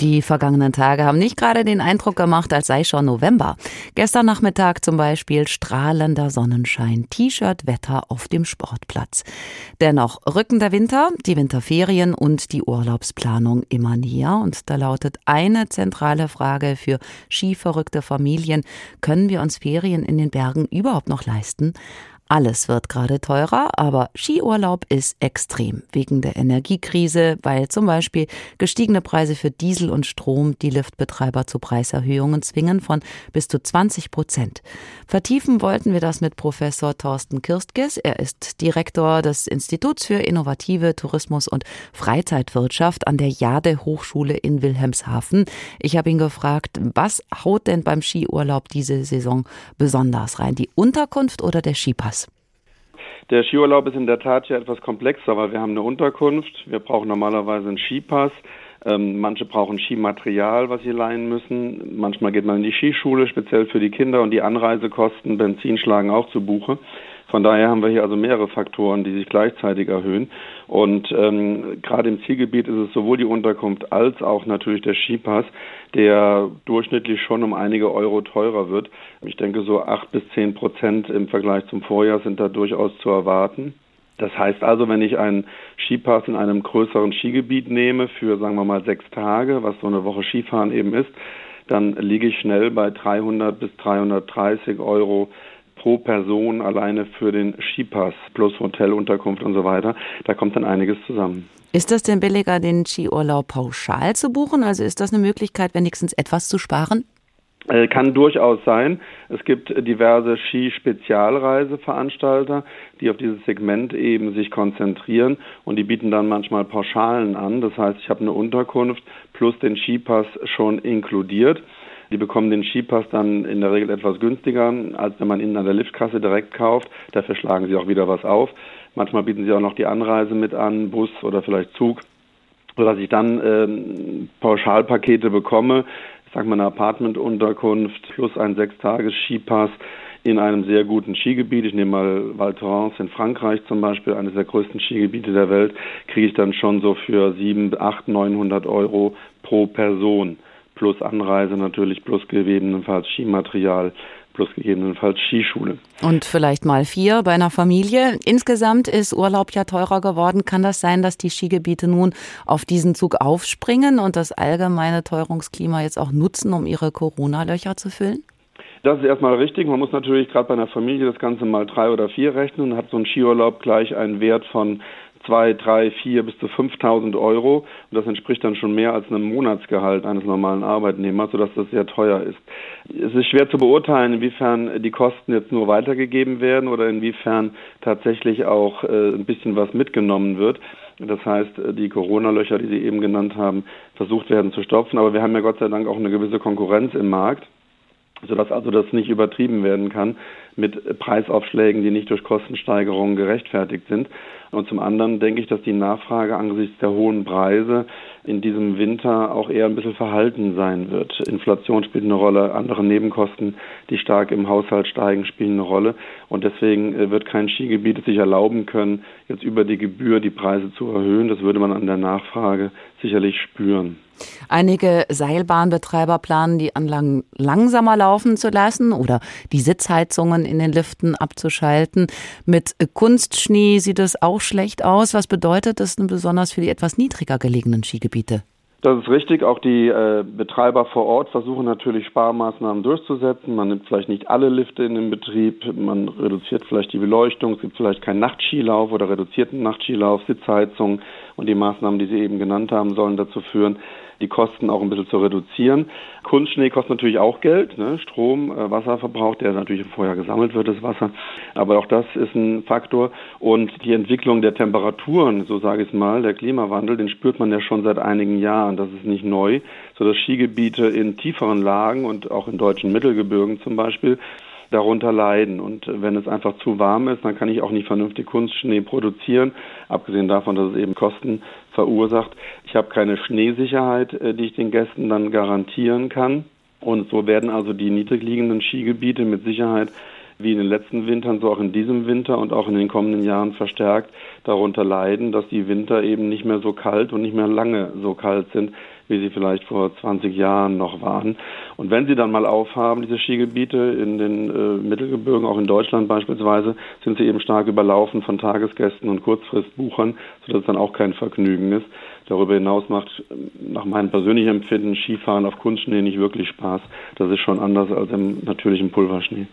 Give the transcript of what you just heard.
Die vergangenen Tage haben nicht gerade den Eindruck gemacht, als sei schon November. Gestern Nachmittag zum Beispiel strahlender Sonnenschein, T-Shirt-Wetter auf dem Sportplatz. Dennoch rücken der Winter, die Winterferien und die Urlaubsplanung immer näher. Und da lautet eine zentrale Frage für skiverrückte Familien. Können wir uns Ferien in den Bergen überhaupt noch leisten? Alles wird gerade teurer, aber Skiurlaub ist extrem wegen der Energiekrise, weil zum Beispiel gestiegene Preise für Diesel und Strom die Liftbetreiber zu Preiserhöhungen zwingen von bis zu 20 Prozent. Vertiefen wollten wir das mit Professor Thorsten Kirstges. Er ist Direktor des Instituts für innovative Tourismus und Freizeitwirtschaft an der Jade Hochschule in Wilhelmshaven. Ich habe ihn gefragt, was haut denn beim Skiurlaub diese Saison besonders rein? Die Unterkunft oder der Skipass? Der Skiurlaub ist in der Tat ja etwas komplexer, weil wir haben eine Unterkunft, wir brauchen normalerweise einen Skipass, ähm, manche brauchen Skimaterial, was sie leihen müssen. Manchmal geht man in die Skischule, speziell für die Kinder und die Anreisekosten, Benzin schlagen auch zu Buche. Von daher haben wir hier also mehrere Faktoren, die sich gleichzeitig erhöhen. Und ähm, gerade im Zielgebiet ist es sowohl die Unterkunft als auch natürlich der Skipass, der durchschnittlich schon um einige Euro teurer wird. Ich denke, so acht bis zehn Prozent im Vergleich zum Vorjahr sind da durchaus zu erwarten. Das heißt also, wenn ich einen Skipass in einem größeren Skigebiet nehme für, sagen wir mal, sechs Tage, was so eine Woche Skifahren eben ist, dann liege ich schnell bei 300 bis 330 Euro pro Person alleine für den Skipass plus Hotelunterkunft und so weiter. Da kommt dann einiges zusammen. Ist das denn billiger, den Skiurlaub pauschal zu buchen? Also ist das eine Möglichkeit, wenigstens etwas zu sparen? Äh, kann durchaus sein. Es gibt diverse Ski-Spezialreiseveranstalter, die auf dieses Segment eben sich konzentrieren und die bieten dann manchmal Pauschalen an. Das heißt, ich habe eine Unterkunft plus den Skipass schon inkludiert. Die bekommen den Skipass dann in der Regel etwas günstiger, als wenn man ihn an der Liftkasse direkt kauft. Dafür schlagen sie auch wieder was auf. Manchmal bieten sie auch noch die Anreise mit an, Bus oder vielleicht Zug, sodass ich dann ähm, Pauschalpakete bekomme. Sage mal eine Apartmentunterkunft plus ein Sechstages-Skipass in einem sehr guten Skigebiet, ich nehme mal Val Thorens in Frankreich zum Beispiel, eines der größten Skigebiete der Welt, kriege ich dann schon so für 7, 8, 900 Euro pro Person. Plus Anreise natürlich, plus gegebenenfalls Skimaterial, plus gegebenenfalls Skischule. Und vielleicht mal vier bei einer Familie. Insgesamt ist Urlaub ja teurer geworden. Kann das sein, dass die Skigebiete nun auf diesen Zug aufspringen und das allgemeine Teuerungsklima jetzt auch nutzen, um ihre Corona-Löcher zu füllen? Das ist erstmal richtig. Man muss natürlich gerade bei einer Familie das Ganze mal drei oder vier rechnen und hat so ein Skiurlaub gleich einen Wert von zwei, drei, vier bis zu 5.000 Euro. Und das entspricht dann schon mehr als einem Monatsgehalt eines normalen Arbeitnehmers, sodass das sehr teuer ist. Es ist schwer zu beurteilen, inwiefern die Kosten jetzt nur weitergegeben werden oder inwiefern tatsächlich auch äh, ein bisschen was mitgenommen wird. Das heißt, die Corona-Löcher, die Sie eben genannt haben, versucht werden zu stopfen. Aber wir haben ja Gott sei Dank auch eine gewisse Konkurrenz im Markt sodass also das nicht übertrieben werden kann mit Preisaufschlägen, die nicht durch Kostensteigerungen gerechtfertigt sind. Und zum anderen denke ich, dass die Nachfrage angesichts der hohen Preise in diesem Winter auch eher ein bisschen verhalten sein wird. Inflation spielt eine Rolle, andere Nebenkosten, die stark im Haushalt steigen, spielen eine Rolle. Und deswegen äh, wird kein Skigebiet sich erlauben können, jetzt über die Gebühr die Preise zu erhöhen. Das würde man an der Nachfrage sicherlich spüren. Einige Seilbahnbetreiber planen, die Anlagen langsamer laufen zu lassen oder die Sitzheizungen in den Liften abzuschalten. Mit Kunstschnee sieht es auch schlecht aus. Was bedeutet das denn besonders für die etwas niedriger gelegenen Skigebiete? Das ist richtig. Auch die äh, Betreiber vor Ort versuchen natürlich Sparmaßnahmen durchzusetzen. Man nimmt vielleicht nicht alle Lifte in den Betrieb. Man reduziert vielleicht die Beleuchtung. Es gibt vielleicht keinen Nachtskilauf oder reduzierten Nachtskilauf, Sitzheizung. Und die Maßnahmen, die Sie eben genannt haben, sollen dazu führen, die Kosten auch ein bisschen zu reduzieren. Kunstschnee kostet natürlich auch Geld, ne? Strom, äh, Wasserverbrauch, der natürlich vorher gesammelt wird, das Wasser. Aber auch das ist ein Faktor. Und die Entwicklung der Temperaturen, so sage ich es mal, der Klimawandel, den spürt man ja schon seit einigen Jahren. Das ist nicht neu, sodass Skigebiete in tieferen Lagen und auch in deutschen Mittelgebirgen zum Beispiel darunter leiden. Und wenn es einfach zu warm ist, dann kann ich auch nicht vernünftig Kunstschnee produzieren, abgesehen davon, dass es eben Kosten verursacht. Ich habe keine Schneesicherheit, äh, die ich den Gästen dann garantieren kann. Und so werden also die niedrig liegenden Skigebiete mit Sicherheit wie in den letzten Wintern, so auch in diesem Winter und auch in den kommenden Jahren verstärkt darunter leiden, dass die Winter eben nicht mehr so kalt und nicht mehr lange so kalt sind, wie sie vielleicht vor 20 Jahren noch waren. Und wenn sie dann mal aufhaben, diese Skigebiete in den äh, Mittelgebirgen, auch in Deutschland beispielsweise, sind sie eben stark überlaufen von Tagesgästen und Kurzfristbuchern, sodass es dann auch kein Vergnügen ist. Darüber hinaus macht nach meinem persönlichen Empfinden Skifahren auf Kunstschnee nicht wirklich Spaß. Das ist schon anders als im natürlichen Pulverschnee.